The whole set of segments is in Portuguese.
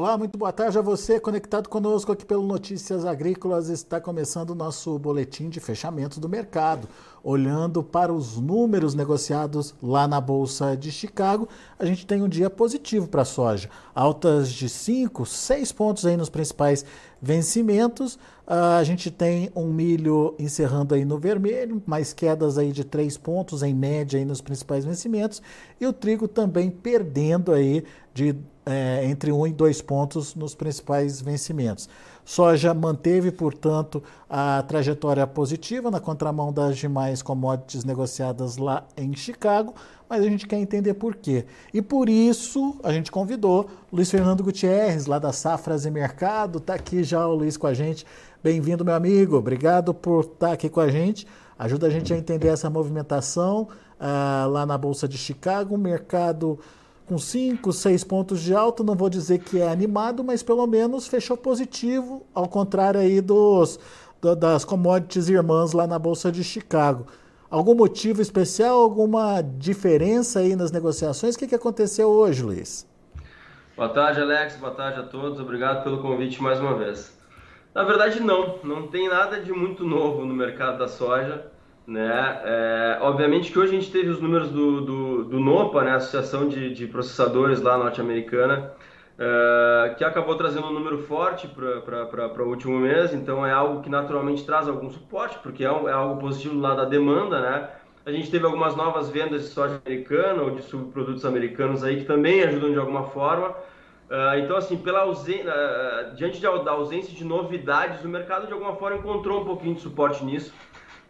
Olá, muito boa tarde a você conectado conosco aqui pelo Notícias Agrícolas. Está começando o nosso boletim de fechamento do mercado. Olhando para os números negociados lá na Bolsa de Chicago, a gente tem um dia positivo para a soja. Altas de 5, 6 pontos aí nos principais vencimentos. Uh, a gente tem um milho encerrando aí no vermelho, mais quedas aí de 3 pontos em média aí nos principais vencimentos. E o trigo também perdendo aí de é, entre 1 um e 2 pontos nos principais vencimentos. Soja manteve, portanto, a trajetória positiva na contramão das demais commodities negociadas lá em Chicago, mas a gente quer entender por quê. E por isso a gente convidou Luiz Fernando Gutierrez, lá da Safras e Mercado, está aqui já o Luiz com a gente. Bem-vindo, meu amigo. Obrigado por estar tá aqui com a gente. Ajuda a gente a entender essa movimentação uh, lá na Bolsa de Chicago, mercado com 5, 6 pontos de alta, não vou dizer que é animado, mas pelo menos fechou positivo, ao contrário aí dos, do, das commodities irmãs lá na Bolsa de Chicago. Algum motivo especial, alguma diferença aí nas negociações? O que, que aconteceu hoje, Luiz? Boa tarde, Alex. Boa tarde a todos. Obrigado pelo convite mais uma vez. Na verdade, não. Não tem nada de muito novo no mercado da soja. Né? É, obviamente que hoje a gente teve os números do, do, do NOPA, né? Associação de, de Processadores lá norte-americana, é, que acabou trazendo um número forte para o último mês, então é algo que naturalmente traz algum suporte, porque é, é algo positivo lá da demanda, né? A gente teve algumas novas vendas de soja americana ou de subprodutos americanos aí que também ajudam de alguma forma. Uh, então, assim, pela ausen... Uh, diante da ausência de novidades, o mercado de alguma forma encontrou um pouquinho de suporte nisso.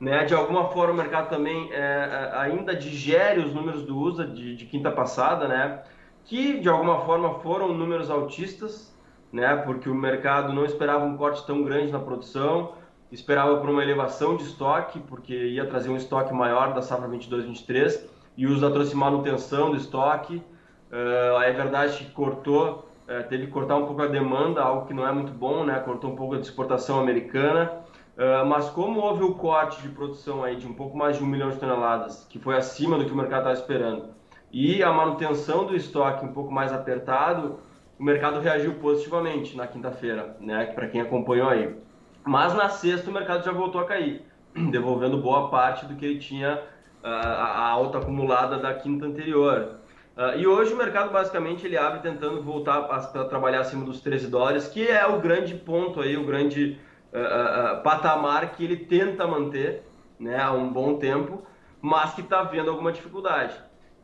Né? De alguma forma, o mercado também é, é ainda digere os números do USA de, de, quinta passada, né? que de alguma forma foram números altistas, né? porque o mercado não esperava um corte tão grande na produção, esperava por uma elevação de estoque, porque ia trazer um estoque maior da safra 22-23, e o USA trouxe manutenção do estoque. Uh, é verdade que cortou, uh, teve que cortar um pouco a demanda, algo que não é muito bom, né? cortou um pouco a exportação americana. Uh, mas como houve o corte de produção aí de um pouco mais de um milhão de toneladas, que foi acima do que o mercado estava esperando, e a manutenção do estoque um pouco mais apertado, o mercado reagiu positivamente na quinta-feira, né? Para quem acompanhou aí. Mas na sexta o mercado já voltou a cair, devolvendo boa parte do que ele tinha uh, a alta acumulada da quinta anterior. Uh, e hoje o mercado basicamente ele abre tentando voltar a, a trabalhar acima dos 13 dólares, que é o grande ponto aí, o grande uh, patamar que ele tenta manter né, há um bom tempo, mas que está vendo alguma dificuldade.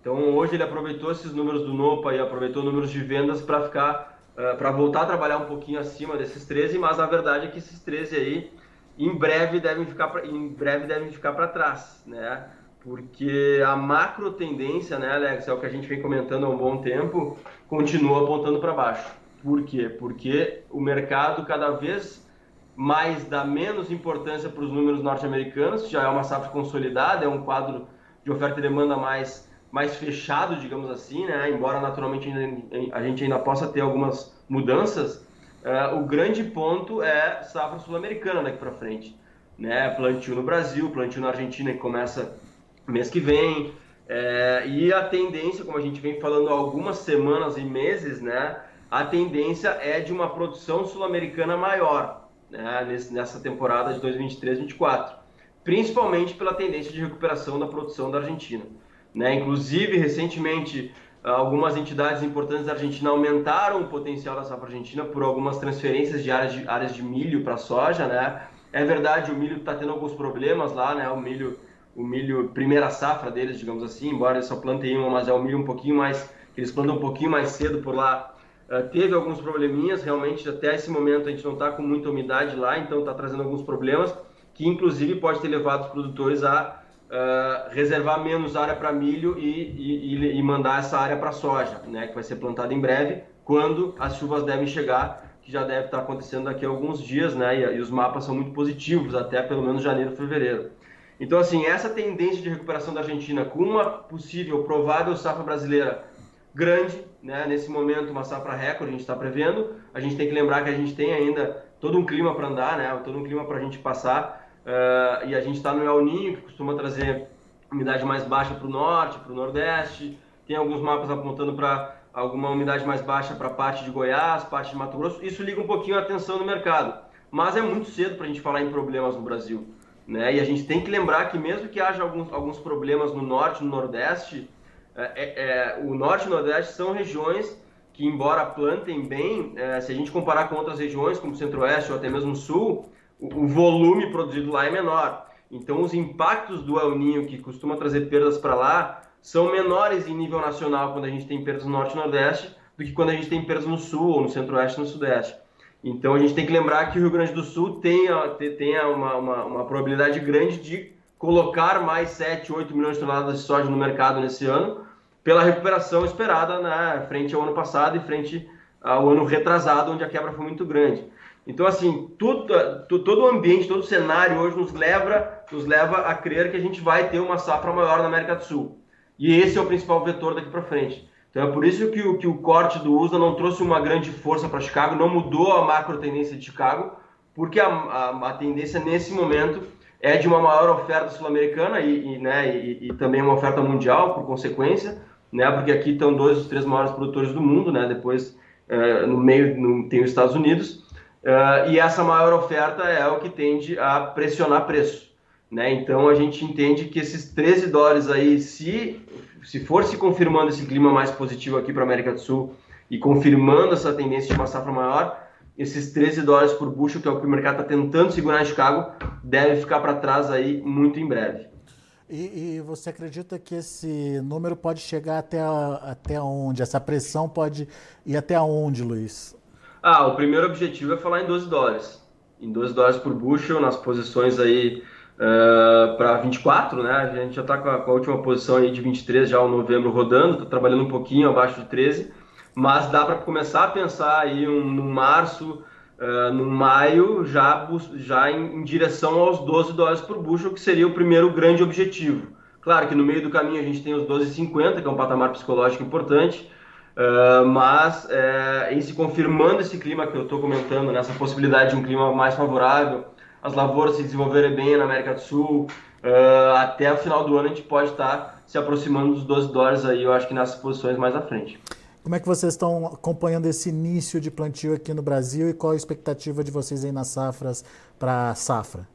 Então hoje ele aproveitou esses números do Nopa e aproveitou números de vendas para ficar uh, para voltar a trabalhar um pouquinho acima desses 13, mas a verdade é que esses 13 aí em breve devem ficar pra, em breve devem ficar para trás, né? Porque a macro tendência, né, Alex, é o que a gente vem comentando há um bom tempo, continua apontando para baixo. Por quê? Porque o mercado cada vez mais dá menos importância para os números norte-americanos, já é uma safra consolidada, é um quadro de oferta e demanda mais, mais fechado, digamos assim, né? embora naturalmente a gente ainda possa ter algumas mudanças, uh, o grande ponto é safra sul-americana daqui para frente. Né? Plantio no Brasil, plantio na Argentina que começa mês que vem, é, e a tendência, como a gente vem falando há algumas semanas e meses, né? a tendência é de uma produção sul-americana maior né, nessa temporada de 2023-2024, principalmente pela tendência de recuperação da produção da Argentina. Né? Inclusive, recentemente, algumas entidades importantes da Argentina aumentaram o potencial da safra argentina por algumas transferências de áreas de, áreas de milho para soja. Né? É verdade, o milho está tendo alguns problemas lá, né? o milho o milho primeira safra deles, digamos assim, embora eles só plantem uma, mas é o milho um pouquinho mais, eles plantam um pouquinho mais cedo por lá, Uh, teve alguns probleminhas, realmente até esse momento a gente não está com muita umidade lá, então está trazendo alguns problemas, que inclusive pode ter levado os produtores a uh, reservar menos área para milho e, e, e, mandar essa área para soja, né, que vai ser plantada em breve, quando as chuvas devem chegar, que já deve estar tá acontecendo daqui a alguns dias, né, e, e os mapas são muito positivos, até pelo menos janeiro, fevereiro. Então, assim, essa tendência de recuperação da Argentina com uma possível, provável safra brasileira grande, né? Nesse momento, uma safra recorde a gente está prevendo. A gente tem que lembrar que a gente tem ainda todo um clima para andar, né? Todo um clima para a gente passar. Uh, e a gente está no El Ninho, que costuma trazer umidade mais baixa para o norte, para o nordeste. Tem alguns mapas apontando para alguma umidade mais baixa para parte de Goiás, parte de Mato Grosso, isso liga um pouquinho a atenção no mercado. Mas é muito cedo para a gente falar em problemas no Brasil. Né? E a gente tem que lembrar que mesmo que haja alguns, alguns problemas no norte, no nordeste, é, é, é o norte e o nordeste são regiões que, embora plantem bem, é, se a gente comparar com outras regiões, como centro-oeste ou até mesmo sul, o, o, volume produzido lá é menor. Então, os impactos do El Ninho, que costuma trazer perdas para lá, são menores em nível nacional quando a gente tem perdas no norte e nordeste do que quando a gente tem perdas no sul ou no centro-oeste e no sudeste. Então a gente tem que lembrar que o Rio Grande do Sul tem, tem uma, uma, uma probabilidade grande de colocar mais 7, 8 milhões de toneladas de soja no mercado nesse ano, pela recuperação esperada né, frente ao ano passado e frente ao ano retrasado, onde a quebra foi muito grande. Então, assim, tudo, todo o ambiente, todo o cenário hoje nos leva, nos leva a crer que a gente vai ter uma safra maior na América do Sul. E esse é o principal vetor daqui para frente. Então é por isso que o, que o corte do USA não trouxe uma grande força para Chicago, não mudou a macro tendência de Chicago, porque a, a, a tendência nesse momento é de uma maior oferta sul-americana e, e, né, e, e, também uma oferta mundial, por consequência, né, porque aqui estão dois dos três maiores produtores do mundo, né, depois uh, no meio no, tem os Estados Unidos, uh, e essa maior oferta é o que tende a pressionar preço. Né? Então a gente entende que esses 13 dólares aí, se, se for se confirmando esse clima mais positivo aqui para a América do Sul e confirmando essa tendência de uma safra maior, esses 13 dólares por bushel, que é o que o mercado está tentando segurar em Chicago, deve ficar para trás aí muito em breve. E, e, você acredita que esse número pode chegar até, até onde? Essa pressão pode ir até onde, Luiz? Ah, o primeiro objetivo é falar em 12 dólares. Em 12 dólares por bushel, nas posições aí uh, para 24, né? A gente já está com, com, a última posição aí de 23 já o novembro rodando, está trabalhando um pouquinho abaixo de 13, mas dá para começar a pensar aí um, no março, uh, no maio, já, já em, em, direção aos 12 dólares por bushel, que seria o primeiro grande objetivo. Claro que no meio do caminho a gente tem os 12,50, que é um patamar psicológico importante, Uh, mas é, em se confirmando esse clima que eu estou comentando, nessa possibilidade de um clima mais favorável, as lavouras se desenvolverem bem na América do Sul. Uh, até o final do ano a gente pode estar se aproximando dos 12 dólares aí, eu acho que nessas posições mais à frente. Como é que vocês estão acompanhando esse início de plantio aqui no Brasil e qual a expectativa de vocês aí nas safras para safra?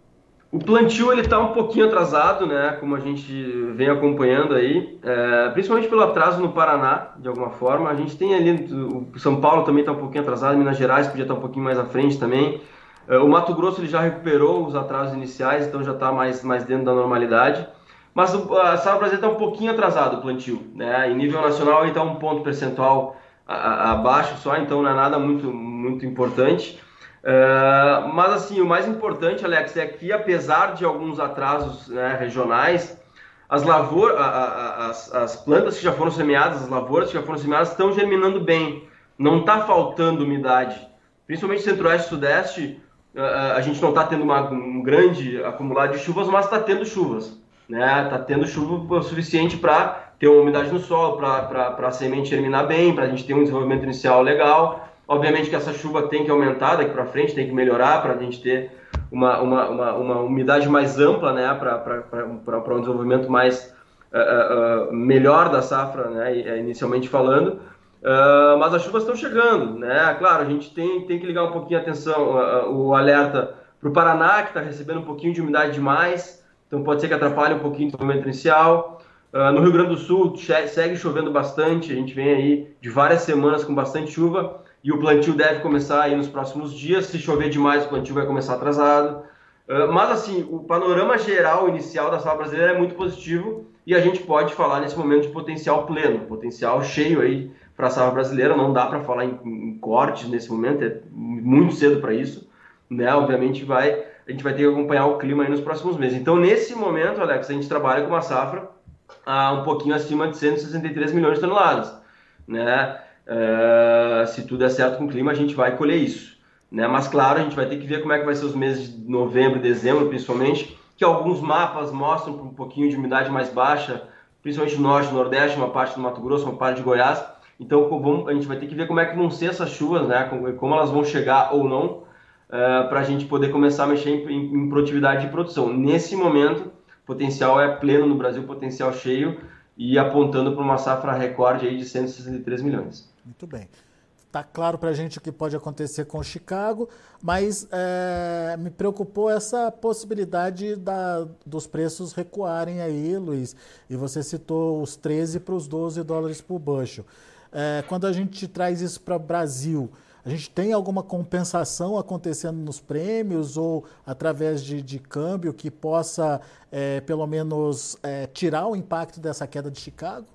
O plantio ele está um pouquinho atrasado, né? Como a gente vem acompanhando aí, é, principalmente pelo atraso no Paraná, de alguma forma. A gente tem ali o São Paulo também está um pouquinho atrasado, Minas Gerais podia estar tá um pouquinho mais à frente também. É, o Mato Grosso ele já recuperou os atrasos iniciais, então já está mais, mais dentro da normalidade. Mas a safra brasileira está um pouquinho atrasado o plantio. Né? Em nível nacional está um ponto percentual abaixo só, então não é nada muito, muito importante. Uh, mas assim, o mais importante, Alex, é que apesar de alguns atrasos né, regionais, as lavouras, as, as plantas que já foram semeadas, as lavouras que já foram semeadas estão germinando bem. Não está faltando umidade. Principalmente centro-oeste e sudeste, a gente não está tendo uma, um grande acumulado de chuvas, mas está tendo chuvas. Né? Tá tendo chuva suficiente para ter uma umidade no solo, para a semente germinar bem, para a gente ter um desenvolvimento inicial legal. Obviamente que essa chuva tem que aumentar daqui para frente, tem que melhorar para a gente ter uma, uma, uma, uma, umidade mais ampla, né? para um desenvolvimento mais uh, uh, melhor da safra, né? inicialmente falando. Uh, mas as chuvas estão chegando, né? Claro, a gente tem, tem que ligar um pouquinho a atenção, uh, uh, o alerta para o Paraná, que está recebendo um pouquinho de umidade demais, então pode ser que atrapalhe um pouquinho o desenvolvimento inicial. no Rio Grande do Sul segue chovendo bastante, a gente vem aí de várias semanas com bastante chuva e o plantio deve começar aí nos próximos dias. Se chover demais, o plantio vai começar atrasado. mas assim, o panorama geral inicial da safra brasileira é muito positivo e a gente pode falar nesse momento de potencial pleno, potencial cheio aí para a safra brasileira. Não dá para falar em, em, cortes nesse momento, é muito cedo para isso. Né? Obviamente vai, a gente vai ter que acompanhar o clima aí nos próximos meses. Então, nesse momento, Alex, a gente trabalha com uma safra ah, um pouquinho acima de 163 milhões de toneladas. Né? Uh, se tudo der certo com o clima, a gente vai colher isso. Né? Mas, claro, a gente vai ter que ver como é que vai ser os meses de novembro e dezembro, principalmente, que alguns mapas mostram um pouquinho de umidade mais baixa, principalmente no norte, no nordeste, uma parte do Mato Grosso, uma parte de Goiás, então a gente vai ter que ver como é que vão ser essas chuvas, né? Como elas vão chegar ou não, uh, eh, para a gente poder começar a mexer em, em, em, produtividade de produção. Nesse momento, potencial é pleno no Brasil, potencial cheio e apontando para uma safra recorde aí de 163 milhões. Muito bem. Está claro para a gente o que pode acontecer com Chicago, mas é, me preocupou essa possibilidade da, dos preços recuarem aí, Luiz. E você citou os 13 para os 12 dólares por bushel. É, quando a gente traz isso para o Brasil, a gente tem alguma compensação acontecendo nos prêmios ou através de, de câmbio que possa, é, pelo menos, é, tirar o impacto dessa queda de Chicago?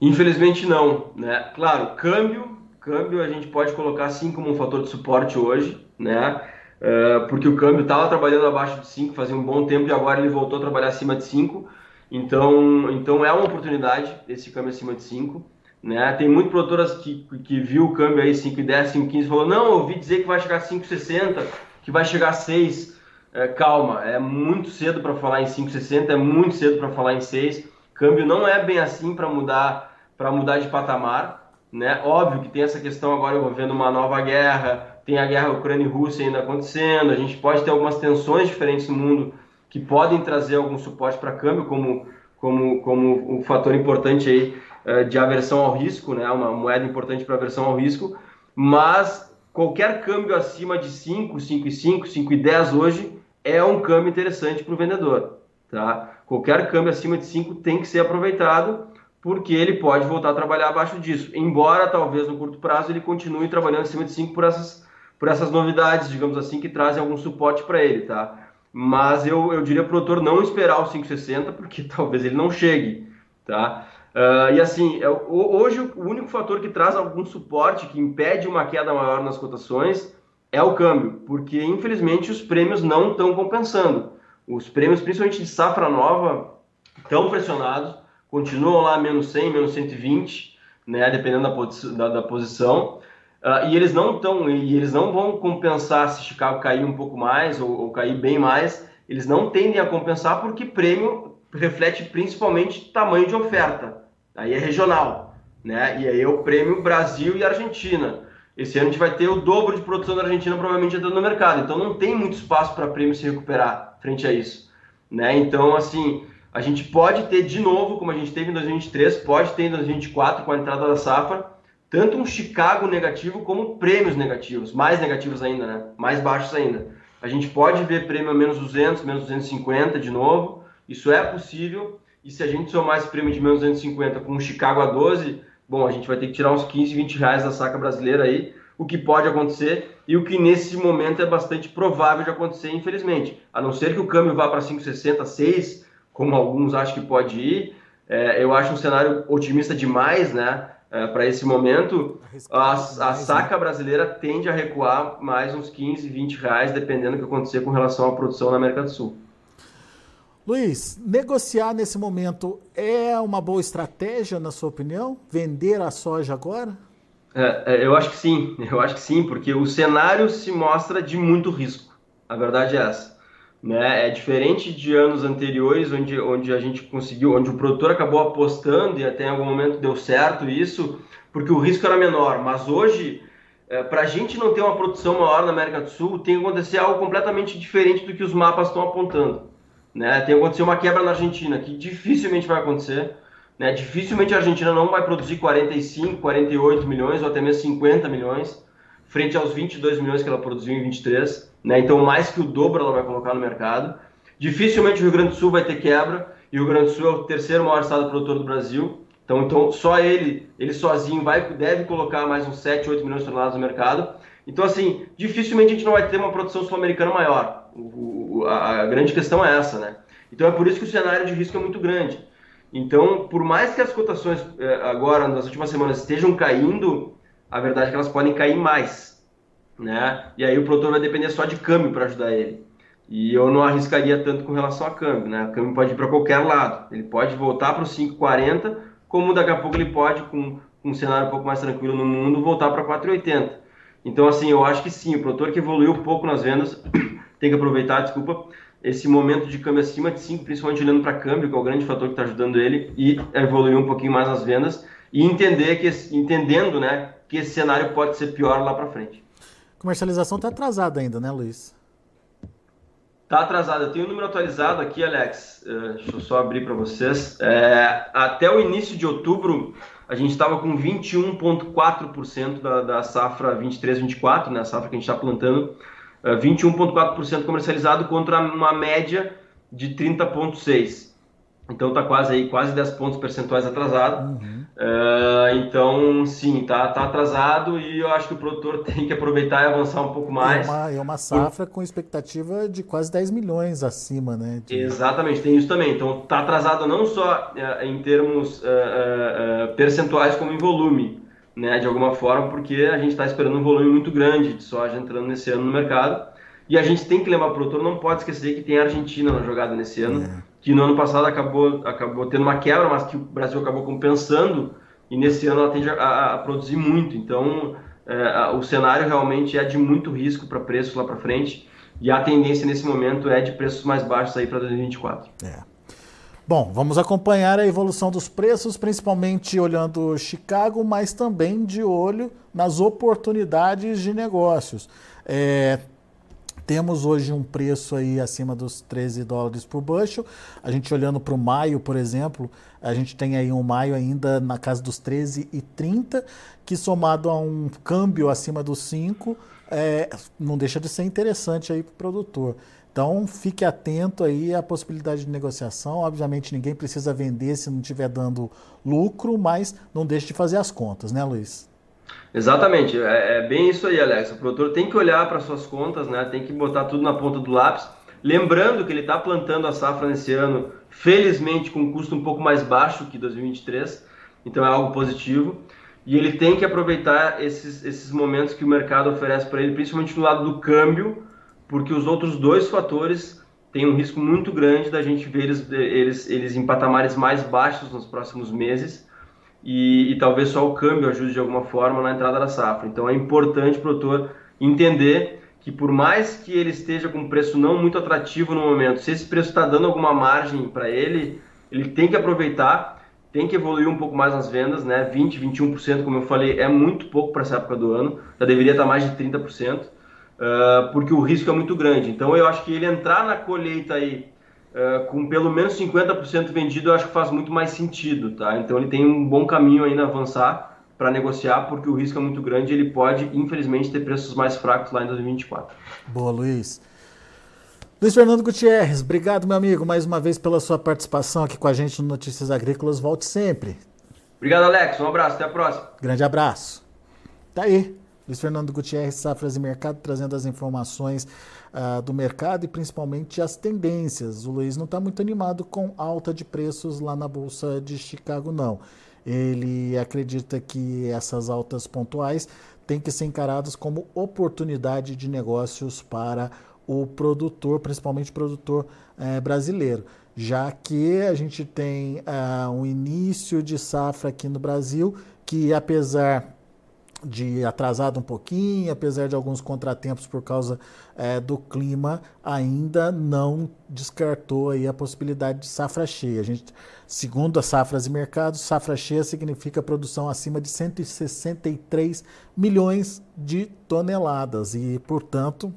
Infelizmente não, né? Claro, câmbio câmbio a gente pode colocar sim como um fator de suporte hoje, né? Uh, porque o câmbio estava trabalhando abaixo de 5 fazia um bom tempo e agora ele voltou a trabalhar acima de 5. Então, então é uma oportunidade esse câmbio acima de 5. Né? Tem muito produtoras que, que viu o câmbio aí 5,10, 5,15 falou: Não, eu ouvi dizer que vai chegar a 5,60, que vai chegar a 6. É, calma, é muito cedo para falar em 5,60, é muito cedo para falar em 6. Câmbio não é bem assim para mudar, mudar de patamar. Né? Óbvio que tem essa questão agora envolvendo uma nova guerra, tem a guerra Ucrânia e Rússia ainda acontecendo, a gente pode ter algumas tensões diferentes no mundo que podem trazer algum suporte para câmbio, como, como, como um fator importante aí de aversão ao risco, né? uma moeda importante para aversão ao risco, mas qualquer câmbio acima de 5, 5,5, 5,10 hoje é um câmbio interessante para o vendedor. Tá? Qualquer câmbio acima de 5 tem que ser aproveitado porque ele pode voltar a trabalhar abaixo disso. Embora talvez no curto prazo ele continue trabalhando acima de 5 por essas, por essas novidades, digamos assim, que trazem algum suporte para ele, tá? Mas eu, eu diria para o produtor não esperar o 5,60, porque talvez ele não chegue, tá? Uh, e assim, é, hoje o único fator que traz algum suporte, que impede uma queda maior nas cotações, é o câmbio, porque infelizmente os prêmios não estão compensando. Os prêmios, principalmente de safra nova, estão pressionados continuam lá menos 100, menos 120, né, dependendo da, posi da, da posição. Uh, e eles não estão, e eles não vão compensar se Chicago cair um pouco mais ou, ou, cair bem mais. Eles não tendem a compensar porque prêmio reflete principalmente tamanho de oferta. Aí é regional, né? E aí é o prêmio Brasil e Argentina. Esse ano a gente vai ter o dobro de produção da Argentina provavelmente entrando no mercado. Então não tem muito espaço para prêmio se recuperar frente a isso, né? Então assim, a gente pode ter de novo, como a gente teve em 2023, pode ter em 2024 com a entrada da safra, tanto um Chicago negativo como prêmios negativos, mais negativos ainda, né? Mais baixos ainda. A gente pode ver prêmio a menos 200, menos 250 de novo, isso é possível. E se a gente somar esse prêmio de menos 250 com o Chicago a 12, bom, a gente vai ter que tirar uns 15, 20 reais da saca brasileira aí, o que pode acontecer e o que nesse momento é bastante provável de acontecer, infelizmente. A não ser que o câmbio vá para 5,60, 6, como alguns acham que pode ir. É, eu acho um cenário otimista demais, né? É, para esse momento, a, a, saca brasileira tende a recuar mais uns 15, 20 reais, dependendo do que acontecer com relação à produção na América do Sul. Luiz, negociar nesse momento é uma boa estratégia, na sua opinião? Vender a soja agora? É, é eu acho que sim, eu acho que sim, porque o cenário se mostra de muito risco. A verdade é essa. Né? É diferente de anos anteriores, onde, onde a gente conseguiu, onde o produtor acabou apostando e até em algum momento deu certo isso, porque o risco era menor. Mas hoje, é, para a gente não ter uma produção maior na América do Sul, tem que acontecer algo completamente diferente do que os mapas estão apontando. Né? Tem que acontecer uma quebra na Argentina, que dificilmente vai acontecer. Né? Dificilmente a Argentina não vai produzir 45, 48 milhões ou até mesmo 50 milhões, frente aos 22 milhões que ela produziu em 23 né? Então, mais que o dobro ela vai colocar no mercado. Dificilmente o Rio Grande do Sul vai ter quebra, e o Rio Grande do Sul é o terceiro maior estado produtor do Brasil. Então, então só ele, ele sozinho, vai, deve colocar mais uns 7, 8 milhões de toneladas no mercado. Então, assim, dificilmente a gente não vai ter uma produção sul-americana maior. A, grande questão é essa, né? Então, é por isso que o cenário de risco é muito grande. Então, por mais que as cotações eh, agora, nas últimas semanas, estejam caindo, a verdade é que elas podem cair mais né? E aí o produtor vai depender só de câmbio para ajudar ele. E eu não arriscaria tanto com relação a câmbio, né? O câmbio pode ir para qualquer lado. Ele pode voltar para os 5,40, como daqui a pouco ele pode, com, um cenário um pouco mais tranquilo no mundo, voltar para 4,80. Então, assim, eu acho que sim, o produtor que evoluiu um pouco nas vendas tem que aproveitar, desculpa, esse momento de câmbio acima de 5, principalmente olhando para câmbio, que é o grande fator que está ajudando ele, e evoluir um pouquinho mais nas vendas e entender que, entendendo, né, que esse cenário pode ser pior lá para frente. Comercialização está atrasada ainda, né, Luiz? Está atrasada. Eu tenho o um número atualizado aqui, Alex. Uh, deixa eu só abrir para vocês. É, até o início de outubro, a gente estava com 21,4% da, da safra 23-24, né, a safra que a gente está plantando, 21,4% comercializado contra uma média de 30,6%. Então está quase aí, quase 10 pontos percentuais atrasado. Uhum. Uh, então, sim, tá, tá atrasado e eu acho que o produtor tem que aproveitar e avançar um pouco mais. É uma, é uma safra Por... com expectativa de quase 10 milhões acima, né? De... Exatamente, tem isso também. Então tá atrasado não só uh, em termos uh, percentuais como em volume, né? De alguma forma, porque a gente está esperando um volume muito grande de soja entrando nesse ano no mercado. E a gente tem que lembrar o produtor, não pode esquecer que tem a Argentina na jogada nesse ano. É que no ano passado acabou, acabou tendo uma quebra, mas que o Brasil acabou compensando, e nesse ano ela tende a, a produzir muito. Então, é, o cenário realmente é de muito risco para preços lá para frente, e a tendência nesse momento é de preços mais baixos aí para 2024. É. Bom, vamos acompanhar a evolução dos preços, principalmente olhando Chicago, mas também de olho nas oportunidades de negócios. É, temos hoje um preço aí acima dos 13 dólares por bushel. A gente olhando para o maio, por exemplo, a gente tem aí um maio ainda na casa dos 13,30, que somado a um câmbio acima dos 5, é, não deixa de ser interessante aí para o produtor. Então fique atento aí à possibilidade de negociação. Obviamente ninguém precisa vender se não estiver dando lucro, mas não deixe de fazer as contas, né, Luiz? Exatamente, é, é, bem isso aí, Alex. O produtor tem que olhar para suas contas, né? tem que botar tudo na ponta do lápis. Lembrando que ele está plantando a safra nesse ano, felizmente com um custo um pouco mais baixo que 2023, então é algo positivo. E ele tem que aproveitar esses, esses momentos que o mercado oferece para ele, principalmente no lado do câmbio, porque os outros dois fatores têm um risco muito grande da gente ver eles, eles, eles em patamares mais baixos nos próximos meses e, e, talvez só o câmbio ajude de alguma forma na entrada da safra. Então é importante o produtor entender que por mais que ele esteja com um preço não muito atrativo no momento, se esse preço está dando alguma margem para ele, ele tem que aproveitar, tem que evoluir um pouco mais nas vendas, né? 20, 21%, como eu falei, é muito pouco para essa época do ano, já deveria estar tá mais de 30%, uh, porque o risco é muito grande. Então eu acho que ele entrar na colheita aí uh, com pelo menos 50% vendido, eu acho que faz muito mais sentido, tá? Então ele tem um bom caminho ainda a avançar para negociar, porque o risco é muito grande e ele pode, infelizmente, ter preços mais fracos lá em 2024. Boa, Luiz. Luiz Fernando Gutierrez, obrigado, meu amigo, mais uma vez pela sua participação aqui com a gente no Notícias Agrícolas. Volte sempre. Obrigado, Alex. Um abraço. Até a próxima. Grande abraço. Tá aí. Luiz Fernando Gutierrez, Safras e Mercado, trazendo as informações uh, do mercado e principalmente as tendências. O Luiz não está muito animado com alta de preços lá na Bolsa de Chicago, não. Ele acredita que essas altas pontuais têm que ser encaradas como oportunidade de negócios para o produtor, principalmente o produtor eh, brasileiro, já que a gente tem uh, um início de safra aqui no Brasil que, apesar de atrasado um pouquinho, apesar de alguns contratempos por causa é, do clima, ainda não descartou aí a possibilidade de safra cheia. A gente, segundo as safras e mercados, safra cheia significa produção acima de 163 milhões de toneladas e, portanto,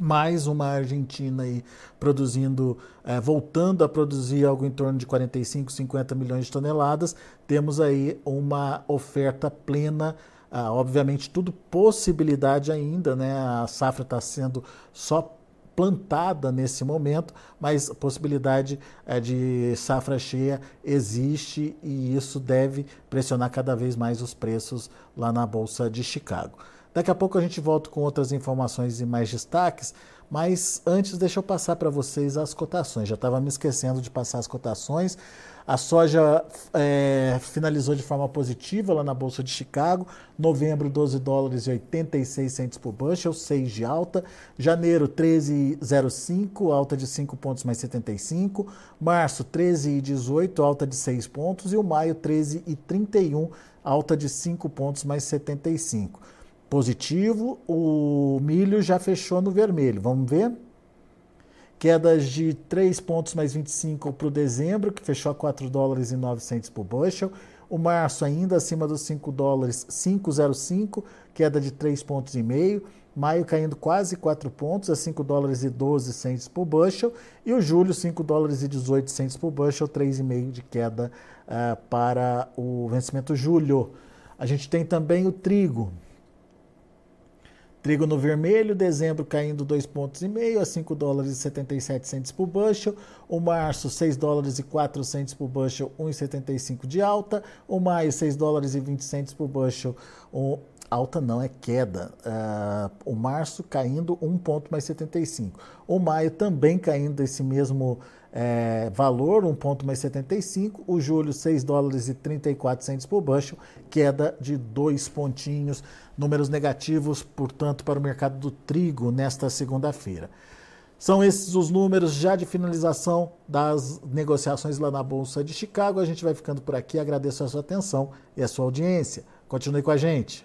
mais uma Argentina aí produzindo, é, voltando a produzir algo em torno de 45, 50 milhões de toneladas, temos aí uma oferta plena ah, obviamente, tudo possibilidade ainda, né? A safra está sendo só plantada nesse momento, mas a possibilidade é, de safra cheia existe e isso deve pressionar cada vez mais os preços lá na Bolsa de Chicago. Daqui a pouco a gente volta com outras informações e mais destaques, mas antes deixa eu passar para vocês as cotações. Já estava me esquecendo de passar as cotações. A soja é, finalizou de forma positiva lá na Bolsa de Chicago. Novembro, 12 dólares e 86 centos por bushel, 6 de alta. Janeiro, 13,05, alta de 5 pontos mais 75. Março, 13,18, alta de 6 pontos. E o maio, 13,31, alta de 5 pontos mais 75. Positivo, o milho já fechou no vermelho. Vamos ver? Quedas de 3 pontos mais 25 para o dezembro, que fechou a 4 dólares e 900 por bushel. O março ainda acima dos 5 dólares, 5,05, queda de 3 pontos e meio. Maio caindo quase 4 pontos a 5 dólares e 12 centes por bushel. E o julho, 5 dólares e 18 centes por bushel, 3,5 de queda uh, para o vencimento julho. A gente tem também o trigo. Trigo no vermelho, dezembro caindo 2,5 pontos e meio a 5 dólares e 77 centes por bushel. O março, 6 dólares e 4 centes por bushel, 1,75 de alta. O maio, 6 dólares e 20 centes por bushel, um, alta não, é queda. Uh, o março caindo 1 ponto mais 75. O maio também caindo esse mesmo é, valor, 1 ponto mais 75. O julho, 6 dólares e 34 centos por bushel, queda de 2 pontinhos. Números negativos, portanto, para o mercado do trigo nesta segunda-feira. São esses os números já de finalização das negociações lá na Bolsa de Chicago. A gente vai ficando por aqui. Agradeço a sua atenção e a sua audiência. Continue com a gente.